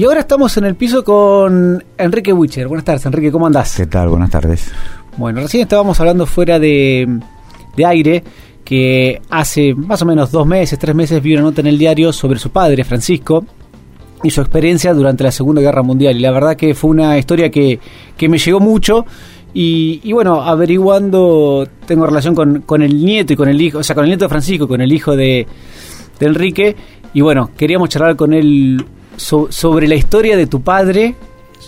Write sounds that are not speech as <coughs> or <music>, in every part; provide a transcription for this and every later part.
Y ahora estamos en el piso con Enrique Wicher. Buenas tardes, Enrique, ¿cómo andás? ¿Qué tal? Buenas tardes. Bueno, recién estábamos hablando fuera de, de aire que hace más o menos dos meses, tres meses, vi una nota en el diario sobre su padre, Francisco, y su experiencia durante la Segunda Guerra Mundial. Y la verdad que fue una historia que, que me llegó mucho. Y, y, bueno, averiguando, tengo relación con, con, el nieto y con el hijo, o sea, con el nieto de Francisco, con el hijo de, de Enrique. Y bueno, queríamos charlar con él so, sobre la historia de tu padre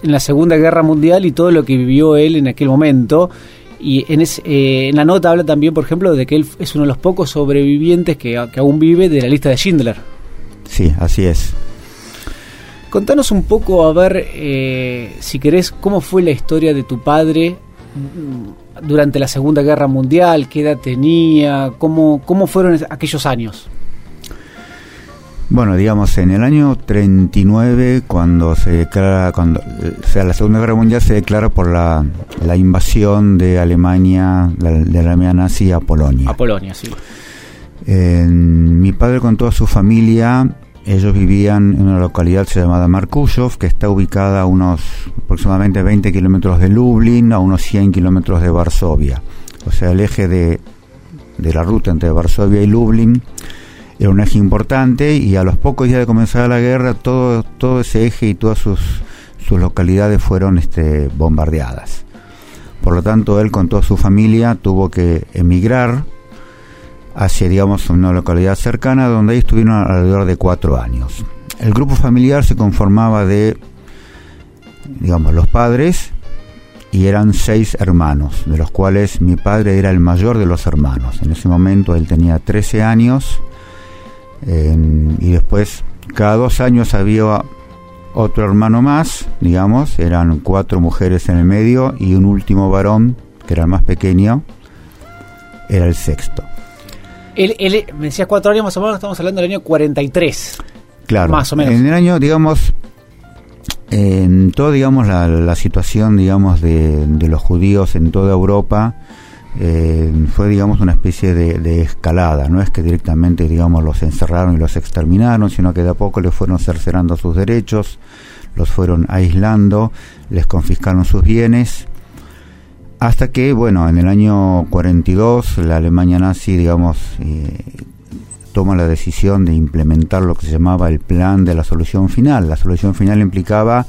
en la Segunda Guerra Mundial y todo lo que vivió él en aquel momento. Y en, ese, eh, en la nota habla también, por ejemplo, de que él es uno de los pocos sobrevivientes que, que aún vive de la lista de Schindler. Sí, así es. Contanos un poco, a ver, eh, si querés, cómo fue la historia de tu padre durante la Segunda Guerra Mundial, qué edad tenía, cómo, cómo fueron aquellos años. Bueno, digamos, en el año 39, cuando se declara, cuando, o sea, la Segunda Guerra Mundial se declara por la, la invasión de Alemania, de, la Alemania nazi a Polonia. A Polonia, sí. Eh, mi padre con toda su familia, ellos vivían en una localidad llamada Markushov, que está ubicada a unos aproximadamente 20 kilómetros de Lublin, a unos 100 kilómetros de Varsovia. O sea, el eje de, de la ruta entre Varsovia y Lublin era un eje importante y a los pocos días de comenzar la guerra todo, todo ese eje y todas sus, sus localidades fueron este, bombardeadas. Por lo tanto, él con toda su familia tuvo que emigrar hacia, digamos, una localidad cercana donde ahí estuvieron alrededor de cuatro años. El grupo familiar se conformaba de, digamos, los padres y eran seis hermanos, de los cuales mi padre era el mayor de los hermanos. En ese momento él tenía 13 años eh, y después cada dos años había otro hermano más, digamos, eran cuatro mujeres en el medio y un último varón, que era el más pequeño, era el sexto. Él, él, me decías cuatro años más o menos, estamos hablando del año 43. Claro. Más o menos. En el año, digamos, en toda, digamos, la, la situación, digamos, de, de, los judíos en toda Europa, eh, fue, digamos, una especie de, escalada. No es que directamente, digamos, los encerraron y los exterminaron, sino que de a poco les fueron cercerando sus derechos, los fueron aislando, les confiscaron sus bienes hasta que, bueno, en el año 42 la Alemania nazi, digamos, eh, toma la decisión de implementar lo que se llamaba el plan de la solución final. La solución final implicaba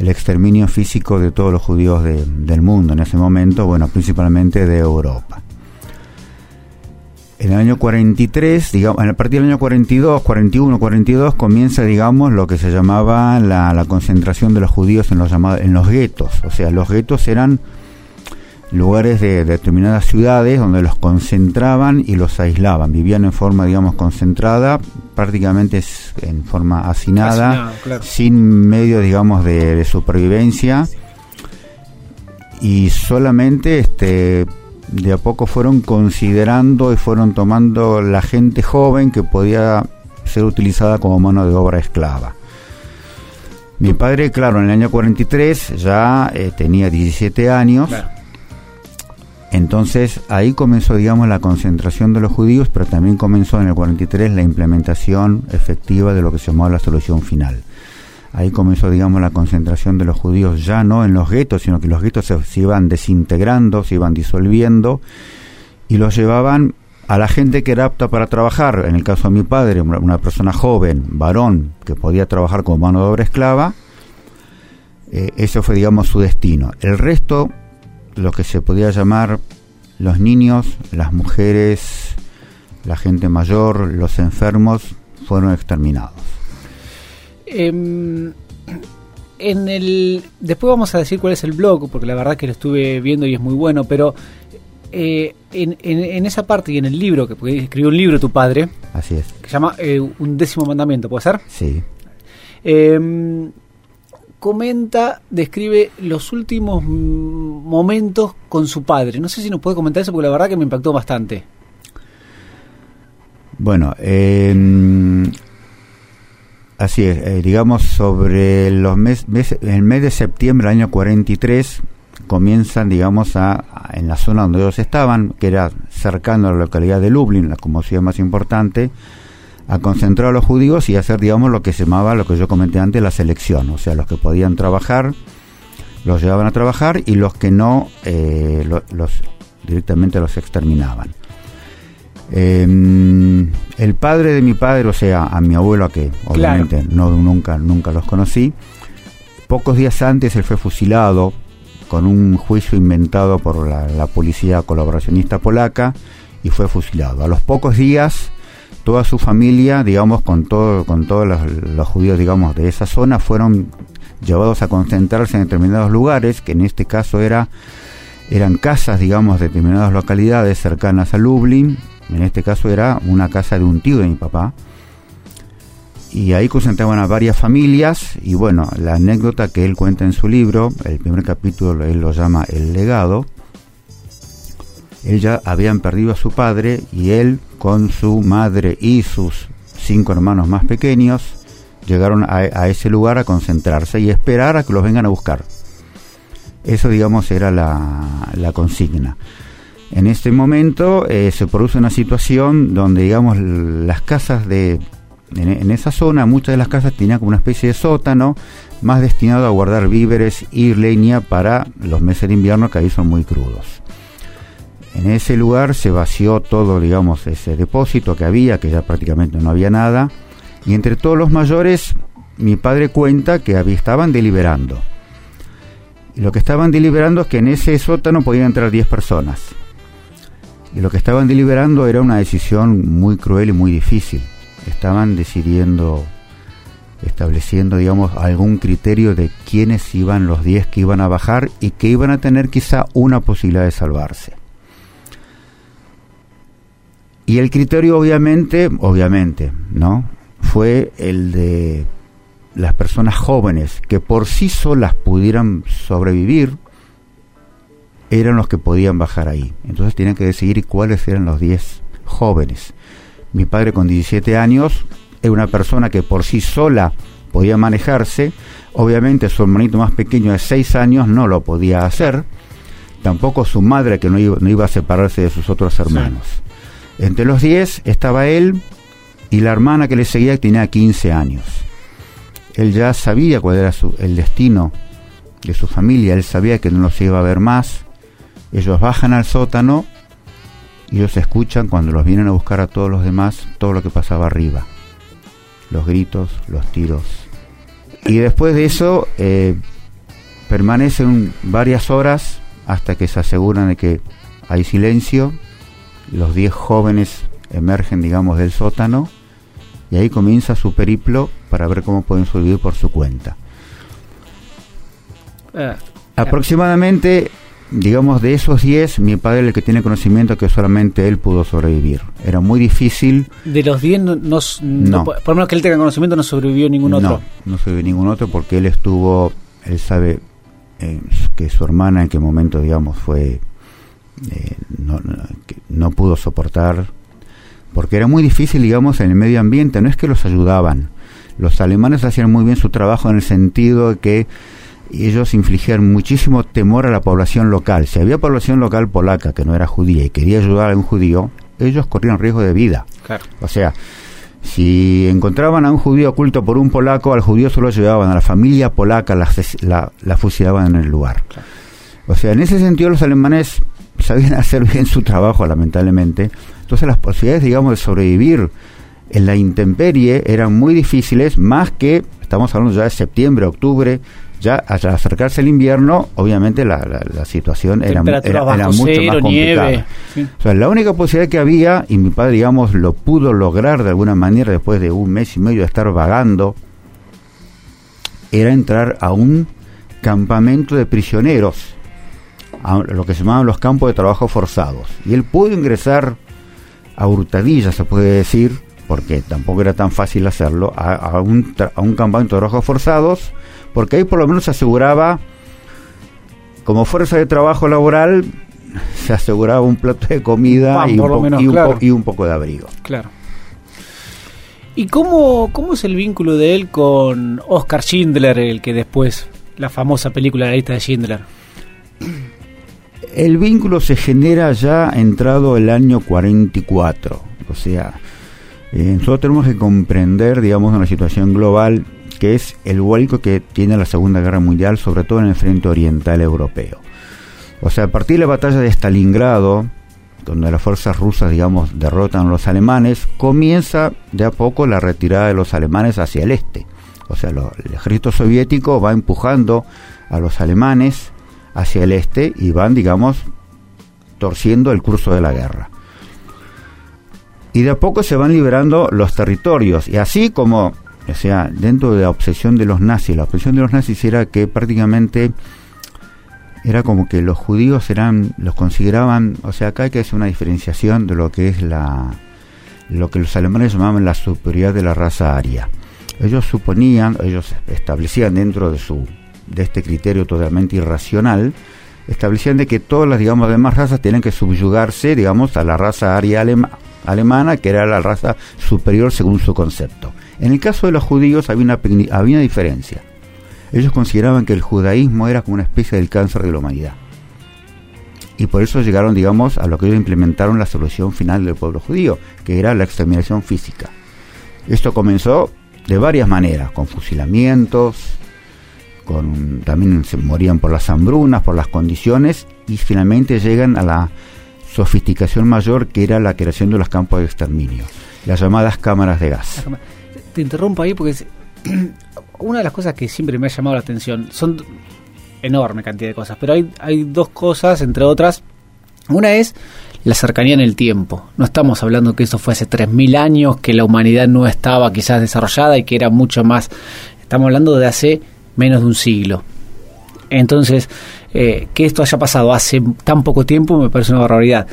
el exterminio físico de todos los judíos de, del mundo en ese momento, bueno, principalmente de Europa. En el año 43, digamos, a partir del año 42, 41, 42 comienza, digamos, lo que se llamaba la, la concentración de los judíos en los llamados, en los guetos. O sea, los guetos eran lugares de, de, determinadas ciudades donde los concentraban y los aislaban. Vivían en forma, digamos, concentrada, prácticamente en forma hacinada, claro. sin medios, digamos, de, de, supervivencia. Y solamente este, de a poco fueron considerando y fueron tomando la gente joven que podía ser utilizada como mano de obra esclava. Mi padre, claro, en el año 43 ya eh, tenía 17 años. Claro entonces ahí comenzó, digamos, la concentración de los judíos, pero también comenzó en el 43 la implementación efectiva de lo que se llamó la solución final. Ahí comenzó, digamos, la concentración de los judíos ya no en los guetos, sino que los guetos se, iban desintegrando, se iban disolviendo y los llevaban a la gente que era apta para trabajar. En el caso de mi padre, una persona joven, varón, que podía trabajar como mano de obra esclava, eh, eso fue, digamos, su destino. El resto lo que se podía llamar los niños, las mujeres, la gente mayor, los enfermos, fueron exterminados. Eh, en el después vamos a decir cuál es el blog, porque la verdad que lo estuve viendo y es muy bueno, pero eh, en, en, en, esa parte y en el libro, que escribió un libro tu padre, así es, que se llama eh, Un décimo mandamiento, ¿puede ser? Sí. Comenta, describe los últimos momentos con su padre. No sé si nos puede comentar eso porque la verdad que me impactó bastante. Bueno, eh, así es, eh, digamos sobre los meses, mes, el mes de septiembre del año 43 comienzan, digamos, a, en la zona donde ellos estaban, que era cercano a la localidad de Lublin, la como ciudad más importante, a concentrar a los judíos y hacer, digamos, lo que se llamaba, lo que yo comenté antes, la selección. O sea, los que podían trabajar, los llevaban a trabajar y los que no, eh, los directamente los exterminaban. Em, el padre de mi padre, o sea, a mi abuelo, que obviamente no, nunca, nunca los conocí, pocos días antes él fue fusilado con un juicio inventado por la, policía colaboracionista polaca y fue fusilado. A los pocos días, toda su familia, digamos, con, todo, con todos los, judíos, digamos, de esa zona, fueron llevados a concentrarse en determinados lugares, que en este caso era, eran casas, digamos, de determinadas localidades cercanas a Lublin, en este caso era una casa de un tío de mi papá. Y ahí concentraban a varias familias. Y bueno, la anécdota que él cuenta en su libro, el primer capítulo él lo llama El legado, él ya habían perdido a su padre y él con su madre y sus cinco hermanos más pequeños llegaron a, ese lugar a concentrarse y esperar a que los vengan a buscar. Eso digamos era la consigna. En este momento eh, se produce una situación donde, digamos, las casas de... En, esa zona, muchas de las casas tenían como una especie de sótano más destinado a guardar víveres y leña para los meses de invierno que ahí son muy crudos. En ese lugar se vació todo, digamos, ese depósito que había, que ya prácticamente no había nada, y entre todos los mayores, mi padre cuenta que estaban deliberando. Y lo que estaban deliberando es que en ese sótano podían entrar 10 personas. Y lo que estaban deliberando era una decisión muy cruel y muy difícil. Estaban decidiendo, estableciendo, digamos, algún criterio de quiénes iban los 10 que iban a bajar y que iban a tener quizá una posibilidad de salvarse. Y el criterio obviamente, obviamente, ¿no? Fue el de las personas jóvenes que por sí solas pudieran sobrevivir eran los que podían bajar ahí. Entonces tenían que decidir cuáles eran los 10 jóvenes. Mi padre con 17 años era una persona que por sí sola podía manejarse. Obviamente su hermanito más pequeño de 6 años no lo podía hacer. Tampoco su madre que no iba, a separarse de sus otros hermanos. Entre los 10 estaba él y la hermana que le seguía que tenía 15 años. Él ya sabía cuál era el destino de su familia, él sabía que no los iba a ver más, ellos bajan al sótano y ellos escuchan cuando los vienen a buscar a todos los demás todo lo que pasaba arriba. Los gritos, los tiros. Y después de eso eh, permanecen varias horas hasta que se aseguran de que hay silencio. Los diez jóvenes emergen, digamos, del sótano y ahí comienza su periplo para ver cómo pueden sobrevivir por su cuenta. Ah, Aproximadamente digamos, de esos 10, mi padre el que tiene conocimiento que solamente él pudo sobrevivir. Era muy difícil. De los 10, no, no, por lo menos que él tenga conocimiento, no sobrevivió ningún otro. No, no sobrevivió ningún otro porque él estuvo, él sabe eh, que su hermana en qué momento, digamos, fue, eh, no, no pudo soportar, porque era muy difícil, digamos, en el medio ambiente, no es que los ayudaban. Los alemanes hacían muy bien su trabajo en el sentido de que ellos infligían muchísimo temor a la población local. Si había población local polaca que no era judía y quería ayudar a un judío, ellos corrían riesgo de vida. O sea, si encontraban a un judío oculto por un polaco, al judío solo llevaban a la familia polaca, la, la, fusilaban en el lugar. O sea, en ese sentido los alemanes sabían <laughs> hacer bien su trabajo, lamentablemente. Entonces las posibilidades, digamos, de sobrevivir en la intemperie eran muy difíciles, más que, estamos hablando ya de septiembre, octubre, ya al acercarse el invierno, obviamente la, la, situación era, era, mucho más complicada. O sea, la única posibilidad que había, y mi padre, digamos, lo pudo lograr de alguna manera después de un mes y medio de estar vagando, era entrar a un campamento de prisioneros, a lo que se llamaban los campos de trabajo forzados. Y él pudo ingresar a hurtadillas, se puede decir, porque tampoco era tan fácil hacerlo, a, a, un, a un campamento de trabajo forzados porque ahí por lo menos se aseguraba, como fuerza de trabajo laboral, se aseguraba un plato de comida y, un poco de abrigo. Claro. ¿Y cómo, cómo es el vínculo de él con Oscar Schindler, el que después, la famosa película de la lista de Schindler? El vínculo se genera ya entrado el año 44, o sea, Eh, nosotros tenemos que comprender, digamos, una situación global que es el vuelco que tiene la Segunda Guerra Mundial, sobre todo en el frente oriental europeo. O sea, a partir de la batalla de Stalingrado, donde las fuerzas rusas, digamos, derrotan a los alemanes, comienza de a poco la retirada de los alemanes hacia el este. O sea, el ejército soviético va empujando a los alemanes hacia el este y van, digamos, torciendo el curso de la guerra. Y de a poco se van liberando los territorios. Y así como, o sea, dentro de la obsesión de los nazis, la obsesión de los nazis era que prácticamente era como que los judíos eran, los consideraban, o sea, acá hay que hacer una diferenciación de lo que es la, lo que los alemanes llamaban la superioridad de la raza aria. Ellos suponían, ellos establecían dentro de su, de este criterio totalmente irracional, establecían de que todas las, digamos, demás razas tienen que subyugarse, digamos, a la raza aria alemana, que era la raza superior según su concepto. En el caso de los judíos había una, había diferencia ellos consideraban que el judaísmo era como una especie del cáncer de la humanidad. Y por eso llegaron, digamos, a lo que ellos implementaron la solución final del pueblo judío, que era la exterminación física. Esto comenzó de varias maneras, con fusilamientos, con, también se morían por las hambrunas, por las condiciones, y finalmente llegan a la sofisticación mayor que era la creación de los campos de exterminio, las llamadas cámaras de gas. Te interrumpo ahí porque <clears throat> una de las cosas que siempre me ha llamado la atención son enorme cantidad de cosas, pero hay, hay dos cosas, entre otras. Una es la cercanía en el tiempo. No estamos hablando que eso fue hace 3.000 años, que la humanidad no estaba quizás desarrollada y que era mucho más. Estamos hablando de hace menos de un siglo. Entonces, eh, que esto haya pasado hace tan poco tiempo me parece una barbaridad.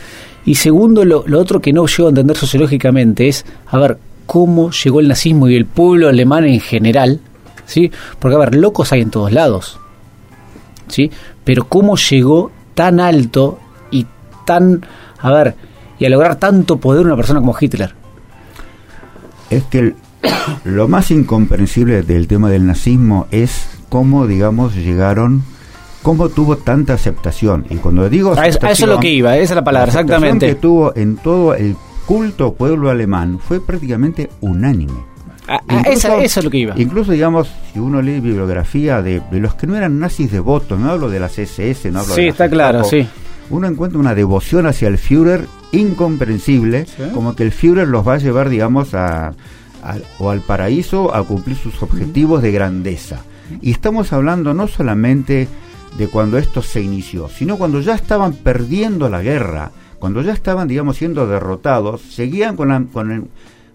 Y segundo, lo, otro que no llego a entender sociológicamente es, a ver, cómo llegó el nazismo y el pueblo alemán en general, ¿sí? Porque, a ver, locos hay en todos lados, ¿sí? Pero cómo llegó tan alto y tan, a ver, y a lograr tanto poder una persona como Hitler. Es que <coughs> lo más incomprensible del tema del nazismo es cómo, digamos, llegaron cómo tuvo tanta aceptación. Y cuando digo a eso, es lo que iba, esa es la palabra, exactamente. que tuvo en todo el culto pueblo alemán fue prácticamente unánime. Ah, ah, eso es lo que iba. Incluso, digamos, si uno lee bibliografía de, los que no eran nazis devotos, no hablo de las SS, no hablo sí, de está claro, sí. Uno encuentra una devoción hacia el Führer incomprensible, como que el Führer los va a llevar, digamos, a, o al paraíso a cumplir sus objetivos de grandeza. Y estamos hablando no solamente de cuando esto se inició, sino cuando ya estaban perdiendo la guerra cuando ya estaban, digamos, siendo derrotados, seguían con, con, el,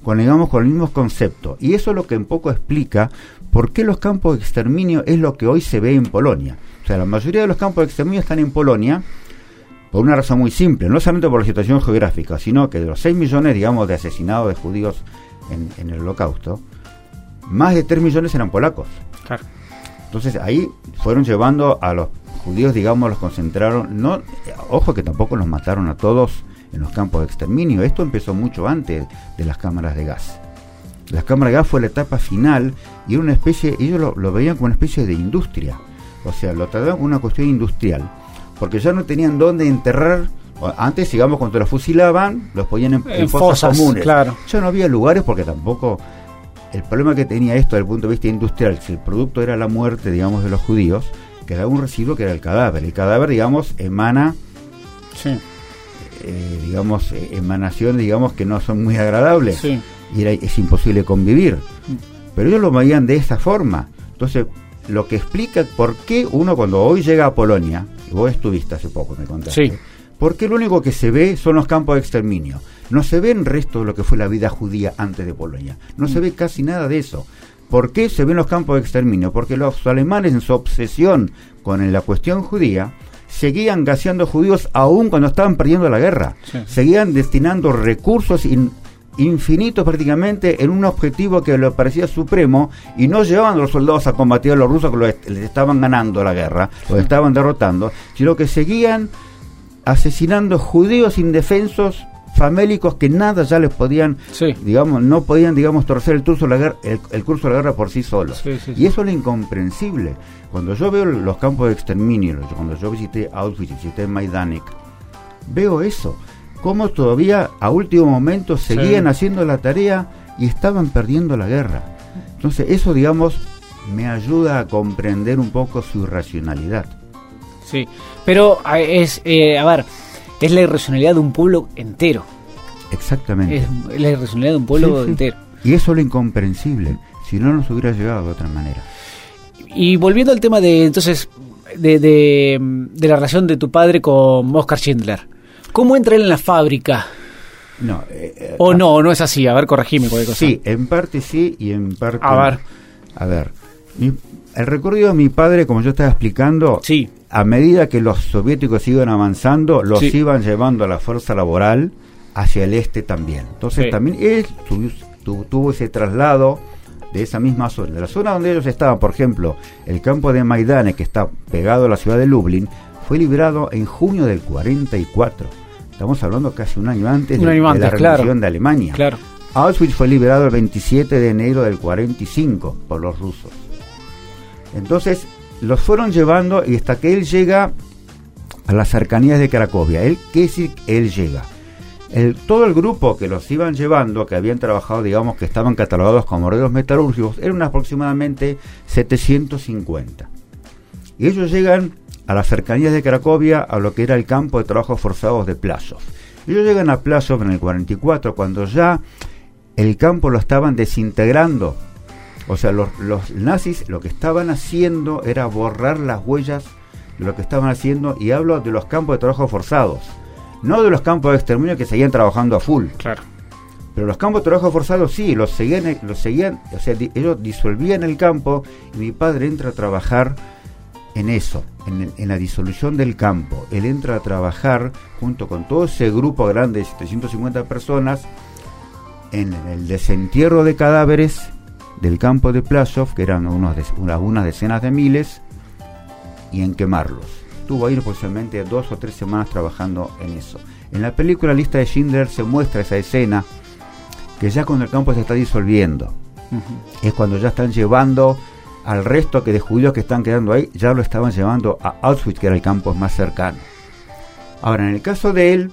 con, digamos, con el mismo concepto. Y eso es lo que un poco explica por qué los campos de exterminio es lo que hoy se ve en Polonia. O sea, la mayoría de los campos de exterminio están en Polonia por una razón muy simple, no solamente por la situación geográfica, sino que de los 6 millones, digamos, de asesinados de judíos en, en el holocausto, más de 3 millones eran polacos. Claro. Entonces ahí fueron llevando a los judíos, digamos, los concentraron, no, ojo que tampoco los mataron a todos en los campos de exterminio, esto empezó mucho antes de las cámaras de gas. Las cámaras de gas fue la etapa final y era una especie, ellos lo, veían como una especie de industria, o sea, lo trataban como una cuestión industrial, porque ya no tenían dónde enterrar antes, digamos, cuando los fusilaban, los ponían en, fosas, comunes. Claro. Ya no había lugares porque tampoco. El problema que tenía esto desde el punto de vista industrial, si el producto era la muerte, digamos, de los judíos, quedaba un residuo que era el cadáver. El cadáver, digamos, emana, eh, digamos, eh, emanaciones, digamos, que no son muy agradables. Y es imposible convivir. Mm. Pero ellos lo veían de esa forma. Entonces, lo que explica por qué uno cuando hoy llega a Polonia, y vos estuviste hace poco, me contaste, sí. ¿por qué lo único que se ve son los campos de exterminio? No se ve el resto de lo que fue la vida judía antes de Polonia. No se mm. ve casi nada de eso. ¿Por qué se ven los campos de exterminio? Porque los alemanes en su obsesión con la cuestión judía seguían gaseando judíos aún cuando estaban perdiendo la guerra. Seguían destinando recursos infinitos prácticamente en un objetivo que les parecía supremo y no llevaban a los soldados a combatir a los rusos que les estaban ganando la guerra, los estaban derrotando, sino que seguían asesinando judíos indefensos famélicos que nada ya les podían, digamos, no podían, digamos, torcer el curso de la guerra, el, curso de la guerra por sí solos. y eso es lo incomprensible. Cuando yo veo los campos de exterminio, cuando yo visité Auschwitz, visité Majdanek, veo eso. cómo todavía a último momento seguían haciendo la tarea y estaban perdiendo la guerra. Entonces eso, digamos, me ayuda a comprender un poco su irracionalidad. Sí, pero es, eh, a ver, es la irracionalidad de un pueblo entero. Exactamente. Es la irracionalidad de un pueblo Sí, sí. entero. Y eso es lo incomprensible. Si no nos hubiera llegado de otra manera. Y volviendo al tema de, entonces, de, de, de la relación de tu padre con Oscar Schindler. ¿Cómo entra él en la fábrica? No, eh, eh, O no, no es así. A ver, corregime cualquier cosa. Sí, en parte sí y en parte A ver. A ver, mi- el recorrido de mi padre, como yo estaba explicando, Sí, a medida que los soviéticos iban avanzando, los Sí. iban llevando a la fuerza laboral hacia el este también. Entonces Sí. también él tu- tu- tuvo ese traslado de esa misma zona. De la zona donde ellos estaban, por ejemplo, el campo de Maidane, que está pegado a la ciudad de Lublin, fue liberado en junio del 44. Estamos hablando casi un año antes, Un de, año de antes, la claro. rendición de Alemania. claro. Auschwitz fue liberado el 27 de enero del 45 por los rusos. Entonces los fueron llevando y hasta que él llega a las cercanías de Cracovia. Él, ¿Qué decir él llega? El, todo el grupo que los iban llevando, que habían trabajado, digamos, que estaban catalogados como obreros metalúrgicos, eran aproximadamente 750. Y ellos llegan a las cercanías de Cracovia, a lo que era el campo de trabajos forzados de Plasov. Ellos llegan a Plasov en el 44, cuando ya el campo lo estaban desintegrando. O sea, los, los nazis lo que estaban haciendo era borrar las huellas de lo que estaban haciendo, y hablo de los campos de trabajo forzados, no de los campos de exterminio que seguían trabajando a full. Claro. Pero los campos de trabajo forzados sí, los seguían, los seguían, o sea, di- ellos disolvían el campo y mi padre entra a trabajar en eso, en la disolución del campo. Él entra a trabajar junto con todo ese grupo grande de 750 personas en el desentierro de cadáveres del campo de Plasov, que eran unos de- unas, decenas de miles, y en quemarlos. Estuvo ahí aproximadamente dos o tres semanas trabajando en eso. En la película Lista de Schindler se muestra esa escena que ya cuando el campo se está disolviendo, es cuando ya están llevando al resto que de judíos que están quedando ahí, ya lo estaban llevando a Auschwitz, que era el campo más cercano. Ahora, en el caso de él,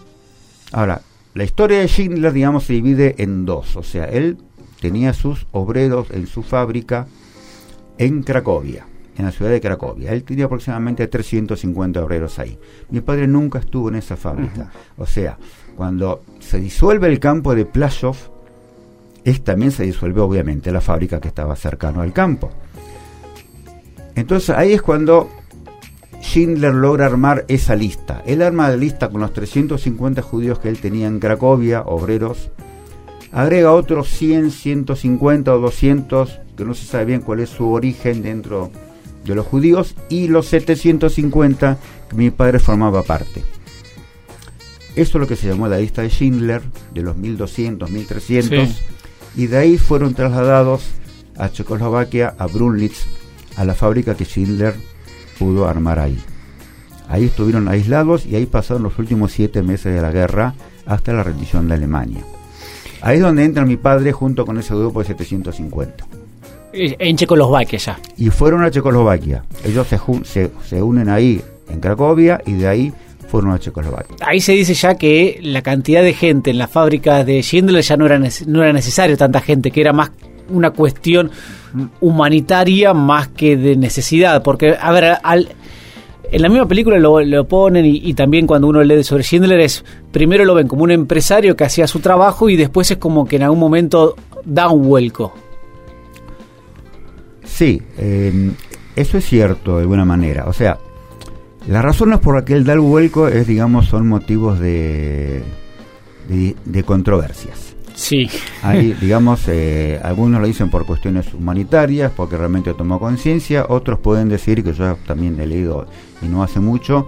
ahora, la historia de Schindler, digamos, se divide en dos. O sea, él tenía sus obreros en su fábrica en Cracovia, en la ciudad de Cracovia. Él tenía aproximadamente 350 obreros ahí. Mi padre nunca estuvo en esa fábrica. O sea, cuando se disuelve el campo de Plasov, es, también se disuelve obviamente la fábrica que estaba cercano al campo. Entonces ahí es cuando Schindler logra armar esa lista. Él arma la lista con los 350 judíos que él tenía en Cracovia, obreros. Agrega otros 100, 150 o 200, que no se sabe bien cuál es su origen dentro de los judíos, y los 750 que mi padre formaba parte. Eso es lo que se llamó la lista de Schindler, de los 1200, 1300, Sí. y de ahí fueron trasladados a Checoslovaquia, a Brunlitz, a la fábrica que Schindler pudo armar ahí. Ahí estuvieron aislados y ahí pasaron los últimos siete meses de la guerra hasta la rendición de Alemania. Ahí es donde entra mi padre junto con ese grupo de 750. Eh, En Checoslovaquia ya. Y fueron a Checoslovaquia. Ellos se, se, se unen ahí en Cracovia y de ahí fueron a Checoslovaquia. Ahí se dice ya que la cantidad de gente en las fábricas de Schindler ya no era, no era necesario tanta gente, que era más una cuestión humanitaria más que de necesidad. Porque, a ver, al- en la misma película lo, lo ponen y, también cuando uno lee sobre Schindler es, primero lo ven como un empresario que hacía su trabajo y después es como que en algún momento da un vuelco. Sí, eh, eso es cierto de alguna manera. O sea, las razones por las que él da el vuelco es, digamos, son motivos de, de controversias. Sí, Hay, digamos, eh, algunos lo dicen por cuestiones humanitarias, porque realmente tomó conciencia, otros pueden decir, que yo también he leído y no hace mucho,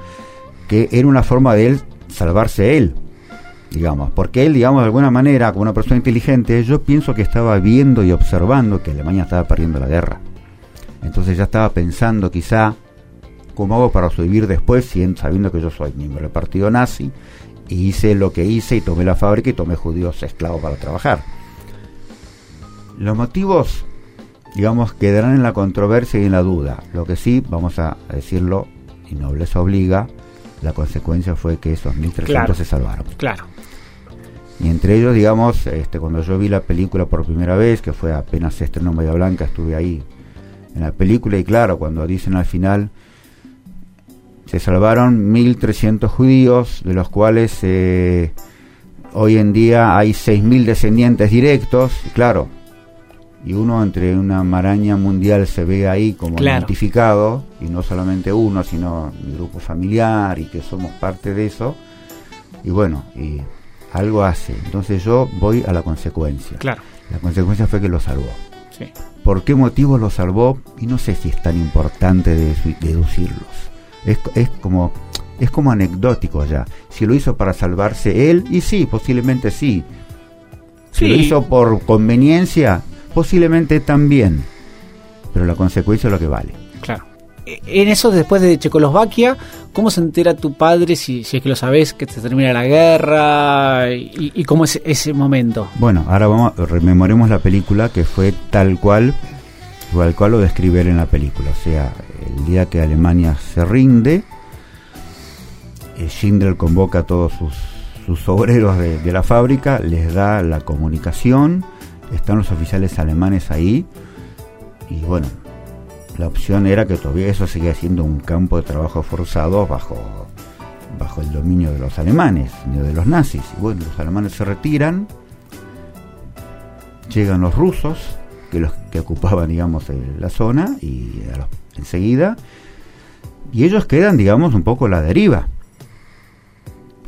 que era una forma de él salvarse él, digamos, porque él, digamos, de alguna manera, como una persona inteligente, yo pienso que estaba viendo y observando que Alemania estaba perdiendo la guerra. Entonces ya estaba pensando quizá cómo hago para sobrevivir después, sabiendo que yo soy miembro del partido nazi, y hice lo que hice y tomé la fábrica y tomé judíos esclavos para trabajar. Los motivos, digamos, quedarán en la controversia y en la duda. Lo que sí, vamos a decirlo, y no les obliga, la consecuencia fue que esos 1.300 Claro. se salvaron. claro. Y entre ellos, digamos, este, cuando yo vi la película por primera vez, que fue apenas se estrenó en Bahía Blanca, estuve ahí en la película y claro, cuando dicen al final, se salvaron 1.300 judíos, de los cuales eh, hoy en día hay 6.000 descendientes directos, claro, y uno entre una maraña mundial se ve ahí como identificado, y no solamente uno, sino mi grupo familiar y que somos parte de eso, y bueno, y algo hace. Entonces yo voy a la consecuencia. Claro. La consecuencia fue que lo salvó. Sí. ¿Por qué motivo lo salvó? Y no sé si es tan importante deducirlos. Es, es como es como anecdótico ya. Si lo hizo para salvarse él, y sí, posiblemente sí. Si lo hizo por conveniencia, posiblemente también. Pero la consecuencia es lo que vale. Claro. E, en eso, después de Checoslovaquia, ¿cómo se entera tu padre, si, si es que lo sabes, que se termina la guerra? Y, cómo es ese momento? Bueno, ahora vamos, rememoremos la película que fue tal cual, tal cual lo describe él en la película. O sea, el día que Alemania se rinde, eh, Schindler convoca a todos sus, obreros de, la fábrica, les da la comunicación, están los oficiales alemanes ahí, y bueno, la opción era que todavía eso seguía siendo un campo de trabajo forzado bajo, bajo el dominio de los alemanes, de los nazis. Y bueno, los alemanes se retiran, llegan los rusos, que los que ocupaban, digamos, la zona, y enseguida, y ellos quedan, digamos, un poco a la deriva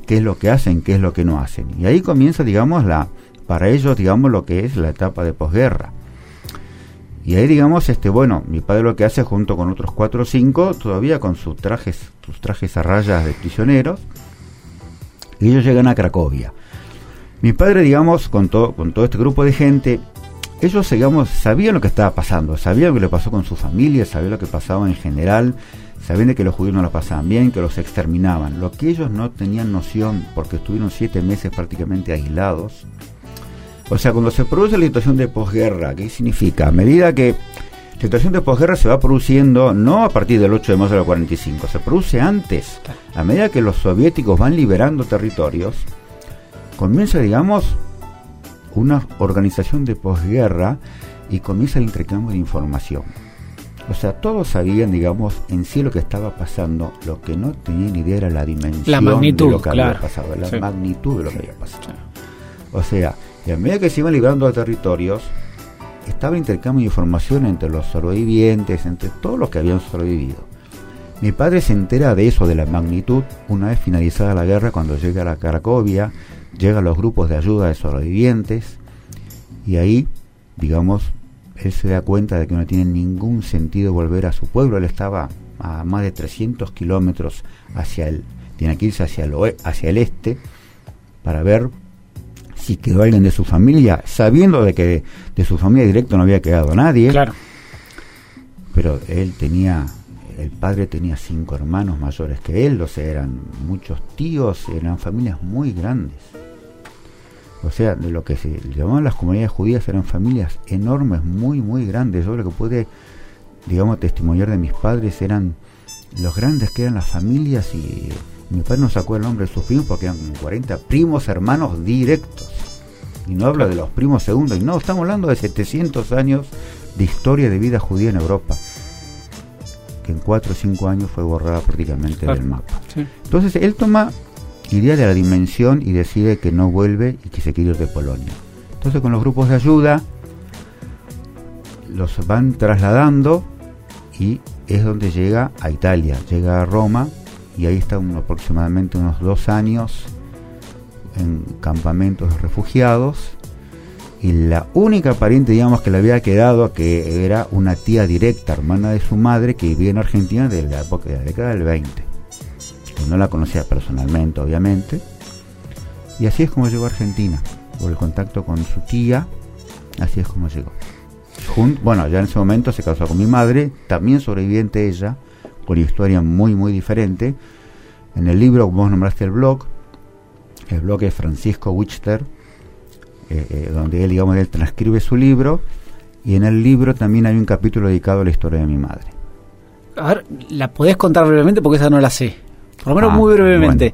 qué es lo que hacen, qué es lo que no hacen. Y ahí comienza, digamos, la, para ellos, digamos, lo que es la etapa de posguerra. Y ahí, digamos, este, bueno, mi padre lo que hace junto con otros cuatro o cinco, todavía con sus trajes, sus trajes a rayas de prisioneros, ellos llegan a Cracovia. Mi padre, digamos, con todo, con todo este grupo de gente, ellos, digamos, sabían lo que estaba pasando, sabían lo que le pasó con su familia, sabían lo que pasaba en general, sabían que los judíos no la pasaban bien, que los exterminaban. Lo que ellos no tenían noción, porque estuvieron siete meses prácticamente aislados. O sea, cuando se produce la situación de posguerra, ¿qué significa? A medida que la situación de posguerra se va produciendo no a partir del 8 de marzo del 45, se produce antes. A medida que los soviéticos van liberando territorios, comienza, digamos, una organización de posguerra y comienza el intercambio de información. O sea, todos sabían, digamos, en sí lo que estaba pasando. Lo que no tenían idea era la dimensión la magnitud, de lo que había pasado, la magnitud de lo que había pasado. O sea, y a medida que se iban librando los territorios, estaba intercambio de información entre los sobrevivientes, entre todos los que habían sobrevivido. Mi padre se entera de eso, de la magnitud, una vez finalizada la guerra, cuando llega a la Cracovia, llegan los grupos de ayuda de sobrevivientes, y ahí, digamos, él se da cuenta de que no tiene ningún sentido volver a su pueblo. Él estaba a más de 300 kilómetros hacia el, tiene que irse hacia el, hacia el este para ver si quedó alguien de su familia, sabiendo de que de su familia directo no había quedado nadie. Claro. Pero él tenía, el padre tenía cinco hermanos mayores que él, o sea, eran muchos tíos, eran familias muy grandes. O sea, de lo que se llamaban las comunidades judías eran familias enormes, muy, muy grandes. Yo lo que pude, digamos, testimoniar de mis padres eran los grandes que eran las familias y mi padre no sacó el nombre de sus primos porque eran 40 primos hermanos directos. Y no hablo de los primos segundos, y no, estamos hablando de 700 años de historia de vida judía en Europa, que en 4 o 5 años fue borrada prácticamente del mapa. Entonces él toma idea de la dimensión y decide que no vuelve y que se quiere ir de Polonia. Entonces con los grupos de ayuda los van trasladando y es donde llega a Italia, llega a Roma y ahí está aproximadamente unos dos años en campamentos de refugiados. Y la única pariente digamos que le había quedado que era una tía directa hermana de su madre que vivía en Argentina desde la época de la década del 20 no la conocía personalmente, obviamente. Y así es como llegó a Argentina, por el contacto con su tía, así es como llegó. bueno, ya en ese momento se casó con mi madre, también sobreviviente ella, con historia muy, muy diferente. En el libro, vos nombraste el blog, el blog es Francisco Wichter, eh, eh, donde él, digamos, él transcribe su libro, y en el libro también hay un capítulo dedicado a la historia de mi madre. A ver, ¿la podés contar brevemente? Porque esa no la sé. Por lo menos ah, muy brevemente.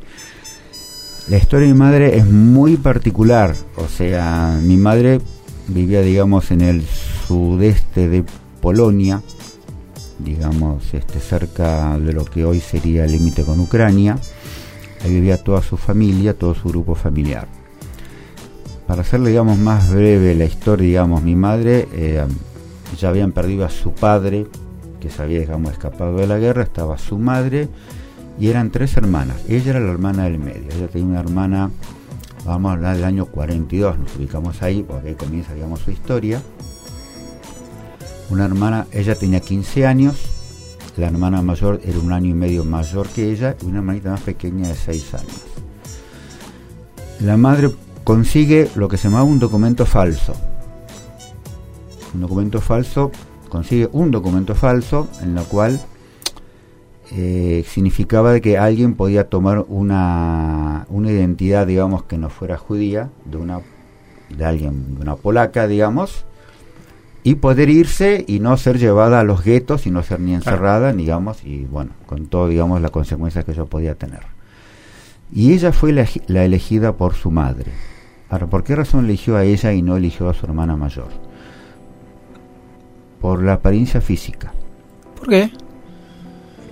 La historia de mi madre es muy particular, o sea, mi madre vivía, digamos, en el sudeste de Polonia, digamos, este, cerca de lo que hoy sería el límite con Ucrania. Ahí vivía toda su familia, todo su grupo familiar. Para hacerle, digamos, más breve la historia, digamos, mi madre eh, ya habían perdido a su padre, que se había, digamos, escapado de la guerra, estaba su madre, y eran tres hermanas. Ella era la hermana del medio. Ella tenía una hermana, vamos a hablar del año 42, nos ubicamos ahí, porque ahí comienza, digamos, su historia una hermana, ella tenía 15 años, la hermana mayor era un año y medio mayor que ella y una hermanita más pequeña de 6 años. La madre consigue lo que se llama un documento falso. Un documento falso, consigue un documento falso en lo cual eh, significaba de que alguien podía tomar una, una identidad, digamos, que no fuera judía, de una de alguien, de una polaca, digamos, y poder irse y no ser llevada a los guetos y no ser ni encerrada, digamos, y bueno, con todo, digamos, las consecuencias que yo podía tener. Y ella fue la, elegida por su madre. Ahora, ¿por qué razón eligió a ella y no eligió a su hermana mayor? Por la apariencia física. ¿Por qué?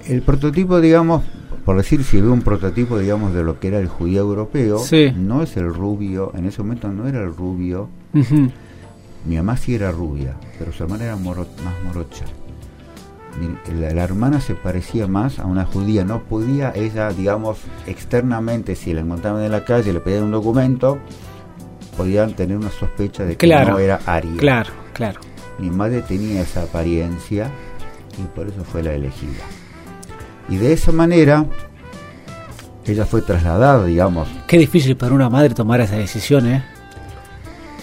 El prototipo, digamos, por decir, si ve un prototipo, digamos, de lo que era el judío europeo, no es el rubio, en ese momento no era el rubio, mi mamá sí era rubia, pero su hermana era más morocha. La, hermana se parecía más a una judía, no podía ella, digamos, externamente, si la encontraban en la calle y le pedían un documento, podían tener una sospecha de que no era aria. Claro, claro. Mi madre tenía esa apariencia y por eso fue la elegida. Y de esa manera, ella fue trasladada, digamos. Qué difícil para una madre tomar esa decisión, ¿eh?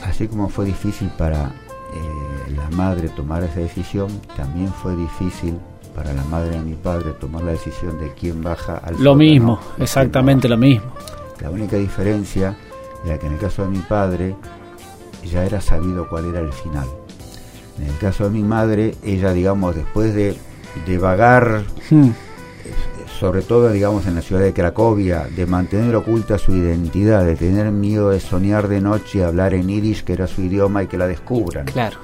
así como fue difícil para eh, la madre tomar esa decisión, también fue difícil para la madre de mi padre tomar la decisión de quién baja al Lo mismo, exactamente lo mismo. La única diferencia era que en el caso de mi padre ya era sabido cuál era el final. En el caso de mi madre, ella, digamos, después de, de vagar hmm sobre todo digamos en la ciudad de Cracovia, de mantener oculta su identidad, de tener miedo de soñar de noche, y hablar en yiddish, que era su idioma, y que la descubran. Claro.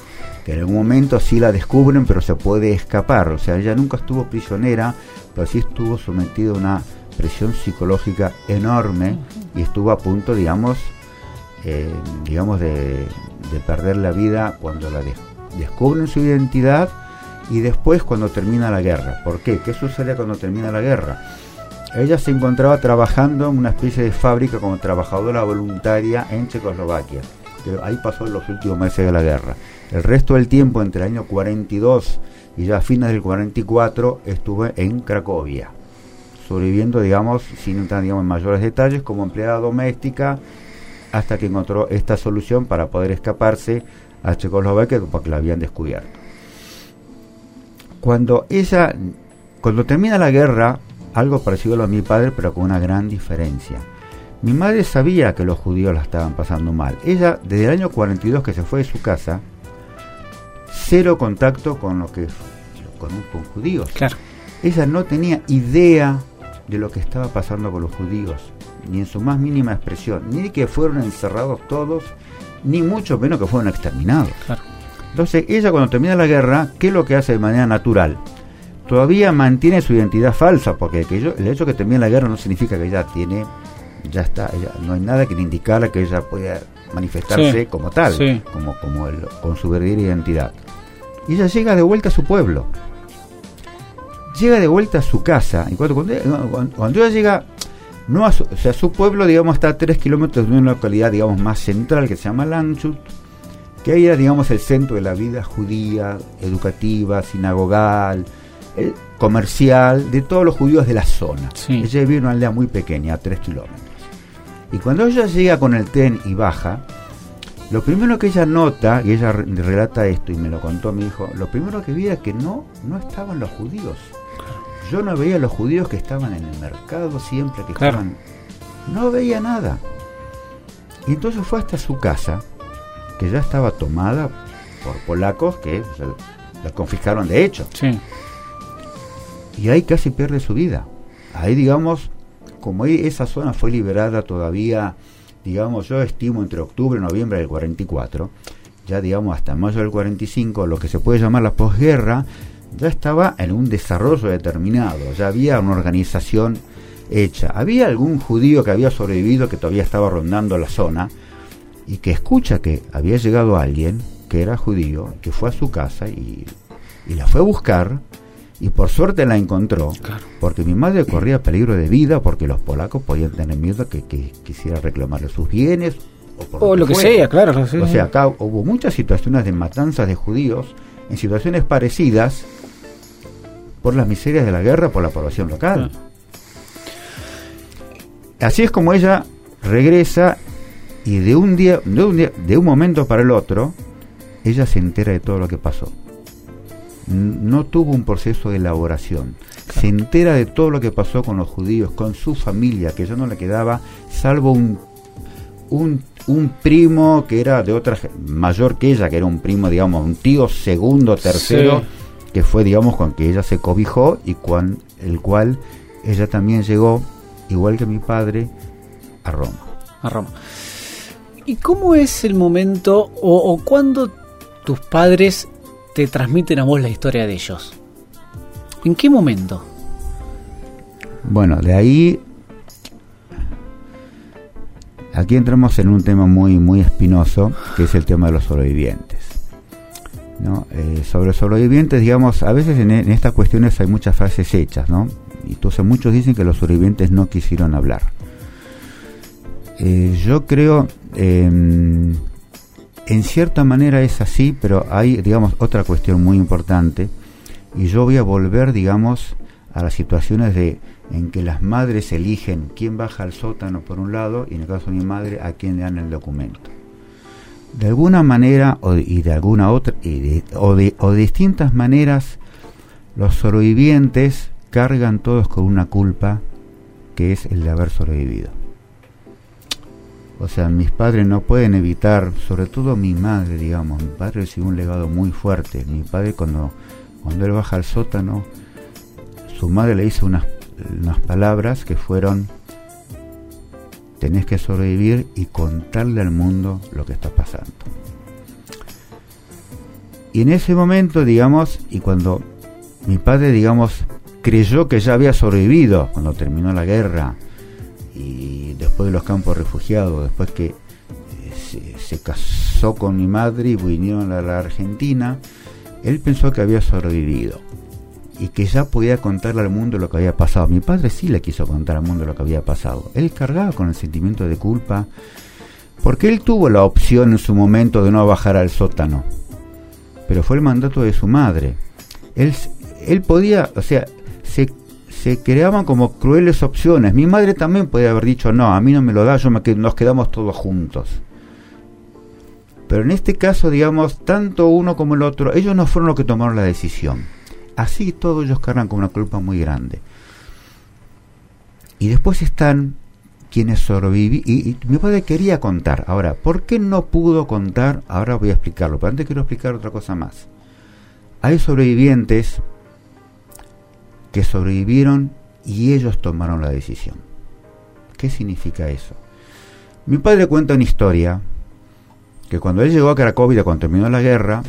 Que en algún momento sí la descubren, pero se puede escapar. O sea, ella nunca estuvo prisionera, pero sí estuvo sometida a una presión psicológica enorme y estuvo a punto, digamos, eh, digamos de, perder la vida cuando la descubren su identidad y después cuando termina la guerra. ¿Por qué? ¿Qué sucede cuando termina la guerra? Ella se encontraba trabajando en una especie de fábrica como trabajadora voluntaria en Checoslovaquia. Ahí pasó los últimos meses de la guerra. El resto del tiempo, entre el año 42 y ya a fines del 44, estuve en Cracovia, sobreviviendo, digamos, sin entrar digamos, en mayores detalles, como empleada doméstica, hasta que encontró esta solución para poder escaparse a Checoslovaquia porque la habían descubierto. Cuando ella, cuando termina la guerra, algo parecido a mi padre, pero con una gran diferencia. Mi madre sabía que los judíos la estaban pasando mal. Ella, desde el año 42 que se fue de su casa, cero contacto con lo que con, con judíos. Claro. Ella no tenía idea de lo que estaba pasando con los judíos, ni en su más mínima expresión, ni de que fueron encerrados todos, ni mucho menos que fueron exterminados. Claro. Entonces, ella cuando termina la guerra, ¿qué es lo que hace de manera natural? Todavía mantiene su identidad falsa, porque el hecho de que termine la guerra no significa que ella tiene, ya está, no hay nada que le indicara que ella pueda manifestarse como tal, como, como con su verdadera identidad. Y ella llega de vuelta a su pueblo. Llega de vuelta a su casa. Y cuando, cuando, ella llega, no a su, o sea, su pueblo, digamos, está a 3 kilómetros de una localidad, digamos, más central que se llama Landshut que era, digamos, el centro de la vida judía, educativa, sinagogal, eh, comercial, de todos los judíos de la zona. Ella vivía en una aldea muy pequeña, a tres kilómetros. Y cuando ella llega con el tren y baja, lo primero que ella nota, y ella relata esto y me lo contó mi hijo, lo primero que vi era que no, no estaban los judíos. Yo no veía los judíos que estaban en el mercado siempre, que estaban... No veía nada. Y entonces fue hasta su casa que ya estaba tomada por polacos que la confiscaron de hecho. Sí. Y ahí casi pierde su vida. Ahí, digamos, como esa zona fue liberada todavía, digamos, yo estimo entre octubre y noviembre del 44, ya digamos hasta mayo del 45, lo que se puede llamar la posguerra, ya estaba en un desarrollo determinado, ya había una organización hecha. Había algún judío que había sobrevivido que todavía estaba rondando la zona y que escucha que había llegado alguien que era judío, que fue a su casa y, y la fue a buscar y por suerte la encontró, Claro. porque mi madre corría peligro de vida porque los polacos podían tener miedo que, que quisiera reclamarle sus bienes o, lo que sea, claro. sí, O sea, acá hubo muchas situaciones de matanzas de judíos en situaciones parecidas por las miserias de la guerra, por la población local. Claro. Así es como ella regresa y de un día, de un día, de un momento para el otro, ella se entera de todo lo que pasó. No tuvo un proceso de elaboración. Se entera de todo lo que pasó con los judíos, con su familia, que ya no le quedaba, salvo un, un, un primo que era de otra mayor que ella, que era un primo, digamos, un tío segundo, tercero, Sí. que fue, digamos, con que ella se cobijó y con el cual ella también llegó, igual que mi padre, a Roma. a Roma. ¿Y cómo es el momento o, o cuándo tus padres te transmiten a vos la historia de ellos? ¿En qué momento? Bueno, de ahí aquí entramos en un tema muy muy espinoso, que es el tema de los sobrevivientes. ¿no? Eh, sobre sobrevivientes, digamos, a veces en, en estas cuestiones hay muchas frases hechas, ¿no? Y entonces muchos dicen que los sobrevivientes no quisieron hablar. Eh, yo creo, eh, en cierta manera es así, pero hay, digamos, otra cuestión muy importante, y yo voy a volver, digamos, a las situaciones de en que las madres eligen quién baja al sótano por un lado y en el caso de mi madre a quién le dan el documento. De alguna manera y de alguna otra y de, o de distintas maneras los sobrevivientes cargan todos con una culpa que es el de haber sobrevivido. O sea, mis padres no pueden evitar, sobre todo mi madre, digamos, mi padre recibió un legado muy fuerte. Mi padre cuando, cuando él baja al sótano, su madre le hizo unas, unas palabras que fueron, tenés que sobrevivir y contarle al mundo lo que está pasando. Y en ese momento, digamos, y cuando mi padre, digamos, creyó que ya había sobrevivido cuando terminó la guerra y después de los campos refugiados, después que eh, se, casó con mi madre y vinieron a la Argentina, él pensó que había sobrevivido y que ya podía contarle al mundo lo que había pasado. Mi padre sí le quiso contar al mundo lo que había pasado. Él cargaba con el sentimiento de culpa porque él tuvo la opción en su momento de no bajar al sótano, pero fue el mandato de su madre. Él, él podía, o sea, se, se creaban como crueles opciones. Mi madre también podía haber dicho, no, a mí no me lo da, yo me, nos quedamos todos juntos. Pero en este caso, digamos, tanto uno como el otro, ellos no fueron los que tomaron la decisión. Así todos ellos cargan con una culpa muy grande. Y después están quienes sobrevivieron. Y, y mi padre quería contar. Ahora, ¿por qué no pudo contar? Ahora voy a explicarlo. Pero antes quiero explicar otra cosa más. Hay sobrevivientes que sobrevivieron y ellos tomaron la decisión. ¿Qué significa eso? Mi padre cuenta una historia que cuando él llegó a Cracovia, cuando terminó la guerra,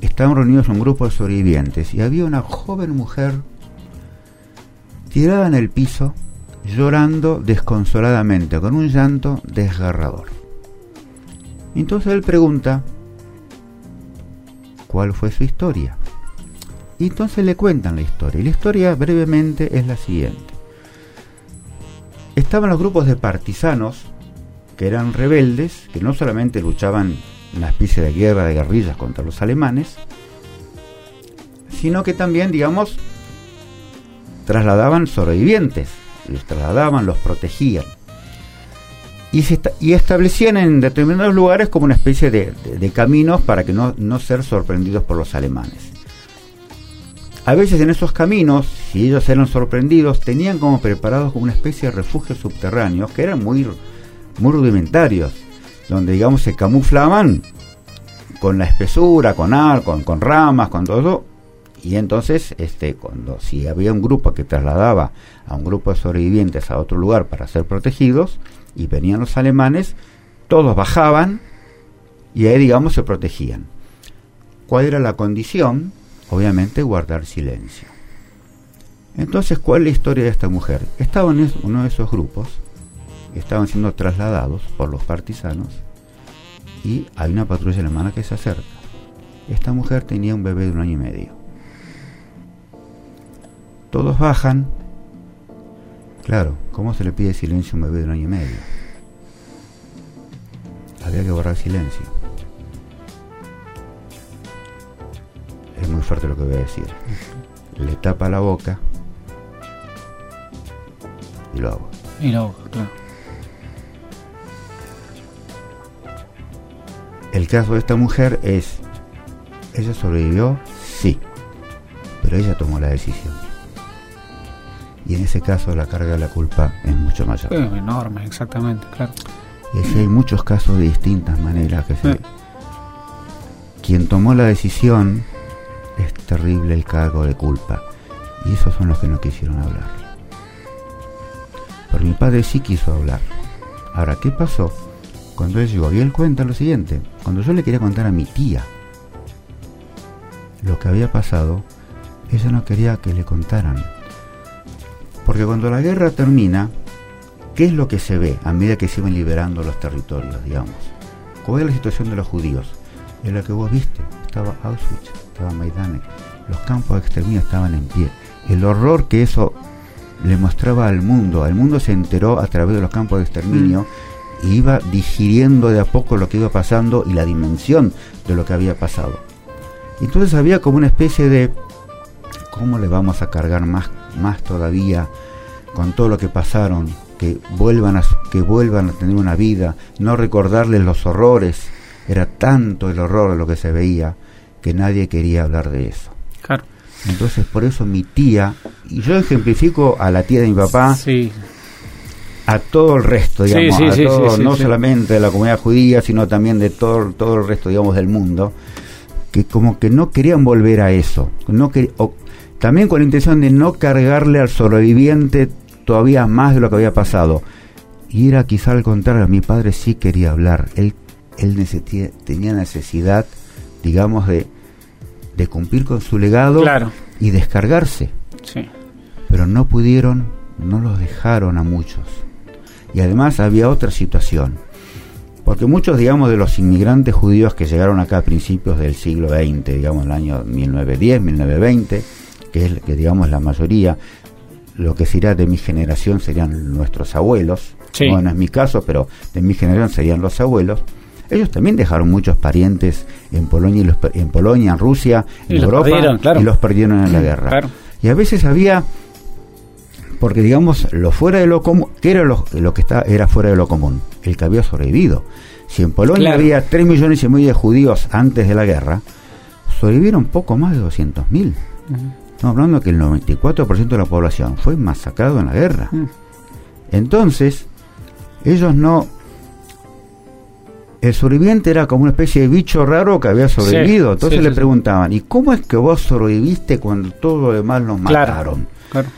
estaban reunidos un grupo de sobrevivientes y había una joven mujer tirada en el piso, llorando desconsoladamente, con un llanto desgarrador. Entonces él pregunta, ¿cuál fue su historia? Y entonces le cuentan la historia. Y la historia brevemente es la siguiente. Estaban los grupos de partisanos que eran rebeldes, que no solamente luchaban en una especie de guerra de guerrillas contra los alemanes, sino que también, digamos, trasladaban sobrevivientes, los trasladaban, los protegían. Y, se esta- y establecían en determinados lugares como una especie de, de- caminos para que no, no ser sorprendidos por los alemanes. A veces en esos caminos, si ellos eran sorprendidos, tenían como preparados como una especie de refugios subterráneos que eran muy, muy rudimentarios, donde digamos se camuflaban con la espesura, con ar, con, con ramas, con todo, Y entonces, este, cuando si había un grupo que trasladaba a un grupo de sobrevivientes a otro lugar para ser protegidos, y venían los alemanes, todos bajaban y ahí, digamos, se protegían. ¿Cuál era la condición? Obviamente guardar silencio. Entonces, ¿cuál es la historia de esta mujer? Estaba en uno de esos grupos, estaban siendo trasladados por los partisanos y hay una patrulla alemana que se acerca. Esta mujer tenía un bebé de un año y medio. Todos bajan. Claro, ¿cómo se le pide silencio a un bebé de un año y medio? Había que borrar silencio. Fuerte lo que voy a decir. Le tapa la boca y lo hago. Y lo hago, claro. El caso de esta mujer es, ella sobrevivió, sí, pero ella tomó la decisión y en ese caso la carga de la culpa es mucho mayor. Es enorme, exactamente, claro. Y hay muchos casos de distintas maneras que se... Quien tomó la decisión es terrible el cargo de culpa y esos son los que no quisieron hablar. Pero mi padre sí quiso hablar. Ahora, ¿qué pasó? Cuando él llegó, y él cuenta lo siguiente, cuando yo le quería contar a mi tía lo que había pasado, ella no quería que le contaran porque cuando la guerra termina, ¿qué es lo que se ve a medida que se iban liberando los territorios, digamos? ¿Cuál es la situación de los judíos? Es la que vos viste. Estaba Auschwitz, estaba Maidanek. Los campos de exterminio estaban en pie. El horror que eso le mostraba al mundo. Al mundo se enteró a través de los campos de exterminio y iba digiriendo de a poco lo que iba pasando y la dimensión de lo que había pasado. Entonces había como una especie de ¿cómo le vamos a cargar más, más todavía con todo lo que pasaron? Que vuelvan, a, que vuelvan a tener una vida, no recordarles los horrores. Era tanto el horror de lo que se veía que nadie quería hablar de eso. Claro. Entonces, por eso mi tía, y yo ejemplifico a la tía de mi papá, Sí, a todo el resto, digamos, sí, a todo, no solamente de la comunidad judía, sino también de todo, todo el resto, digamos, del mundo, que como que no querían volver a eso, no quer- o- también con la intención de no cargarle al sobreviviente todavía más de lo que había pasado. Y era quizá al contrario, mi padre sí quería hablar, él, él tenía necesidad, digamos, de, de cumplir con su legado claro. y descargarse Sí. pero no pudieron, no los dejaron a muchos. Y además había otra situación, porque muchos, digamos, de los inmigrantes judíos que llegaron acá a principios del siglo XX, digamos, el año 1910, 1920, que es que digamos la mayoría, lo que sería de mi generación serían nuestros abuelos, Sí. no, no es mi caso, pero de mi generación serían los abuelos. Ellos también dejaron muchos parientes en Polonia, y los en Polonia, en Rusia, Y en los Europa, claro. y los perdieron en la guerra. Claro. Y a veces había, porque digamos, lo fuera de lo común, ¿qué era lo, lo que está, era fuera de lo común? El que había sobrevivido. Si en Polonia Claro. había 3 millones y medio de judíos antes de la guerra, sobrevivieron poco más de 200 mil. Estamos hablando que el 94% de la población fue masacrado en la guerra. Mm. Entonces, ellos no... El sobreviviente era como una especie de bicho raro que había sobrevivido. Sí, Entonces sí, le sí, preguntaban, ¿y cómo es que vos sobreviviste cuando todo lo demás nos Claro. mataron? Claro.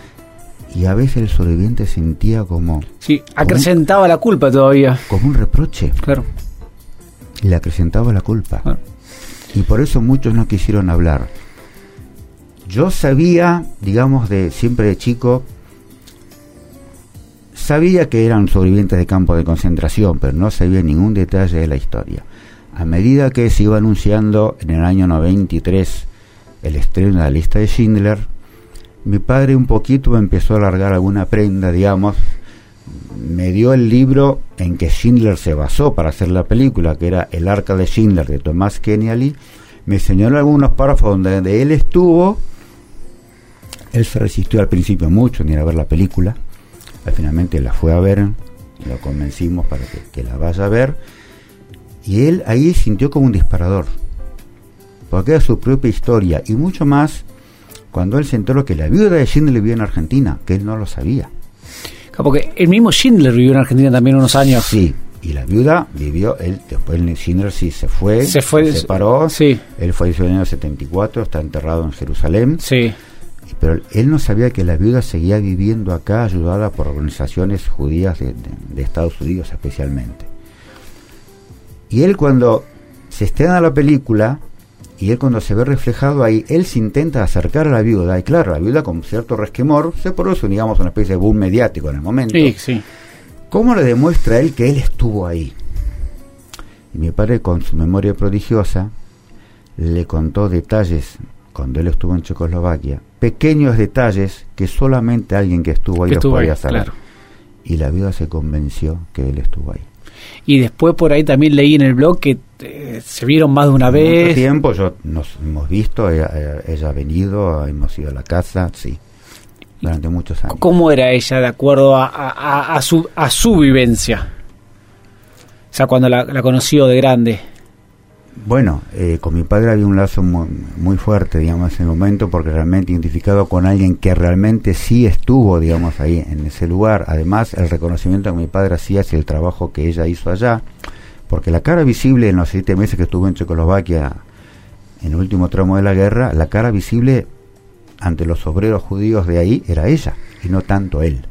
Y a veces el sobreviviente sentía como, Sí, acrecentaba la culpa todavía. como un reproche. Claro. Y le acrecentaba la culpa. Claro. Y por eso muchos no quisieron hablar. Yo sabía, digamos, de siempre de chico, sabía que eran sobrevivientes de campos de concentración, pero no sabía ningún detalle de la historia. A medida que se iba anunciando en el año 93 el estreno de la lista de Schindler, mi padre un poquito me empezó a alargar alguna prenda, digamos, me dio el libro en que Schindler se basó para hacer la película, que era El arca de Schindler de Tomás Kenyally, me señaló algunos párrafos donde de él estuvo, él se resistió al principio mucho ni a ver la película, finalmente la fue a ver, lo convencimos para que, que la vaya a ver, y él ahí sintió como un disparador, porque era su propia historia, y mucho más cuando él se enteró que la viuda de Schindler vivía en Argentina, que él no lo sabía. Porque el mismo Schindler vivió en Argentina también unos años. Sí, Y la viuda vivió, él después el Schindler sí se fue, Se fue, separó, sí. él falleció en el año 74, está enterrado en Jerusalén, Sí. Pero él no sabía que la viuda seguía viviendo acá ayudada por organizaciones judías de, de- de Estados Unidos especialmente. Y él cuando se estrena la película, y él cuando se ve reflejado ahí, él se intenta acercar a la viuda, y claro, la viuda con cierto resquemor se produce, digamos, una especie de boom mediático en el momento. Sí, sí. ¿Cómo le demuestra él que él estuvo ahí? Y mi padre, con su memoria prodigiosa, le contó detalles cuando él estuvo en Checoslovaquia, pequeños detalles que solamente alguien que estuvo ahí Que los estuvo podía ahí, saber. claro. Y la viuda se convenció que él estuvo ahí. Y después por ahí también leí en el blog que eh, se vieron más de una Mucho vez. tiempo yo nos hemos visto, ella, ella- ella ha venido, hemos ido a la casa, sí, durante muchos años. ¿Cómo era ella de acuerdo a, a- a- a su, a su vivencia? O sea, cuando la, la conoció de grande. Bueno, eh, con mi padre había un lazo muy, muy fuerte, digamos, en ese momento, porque realmente identificado con alguien que realmente sí estuvo, digamos, ahí en ese lugar. Además, el reconocimiento que mi padre hacía hacia el trabajo que ella hizo allá, porque la cara visible en los siete meses que estuvo en Checoslovaquia, en el último tramo de la guerra, la cara visible ante los obreros judíos de ahí era ella, y no tanto él.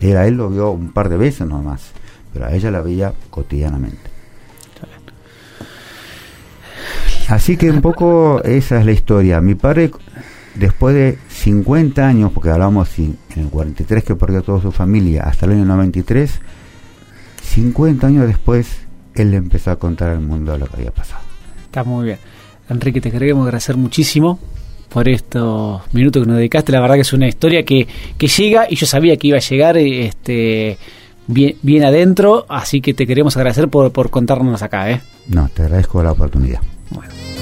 Era él lo vio un par de veces nomás, pero a ella la veía cotidianamente. Así que un poco esa es la historia. Mi padre, después de 50 años, porque hablamos si- en el 43 que perdió toda su familia, hasta el año 93, 50 años después, él le empezó a contar al mundo lo que había pasado. Está muy bien. Enrique, te queremos agradecer muchísimo por estos minutos que nos dedicaste. La verdad que es una historia que, que llega y yo sabía que iba a llegar este, bien, bien adentro, así que te queremos agradecer por, por contárnoslas acá. ¿eh? No, te agradezco la oportunidad. Bueno.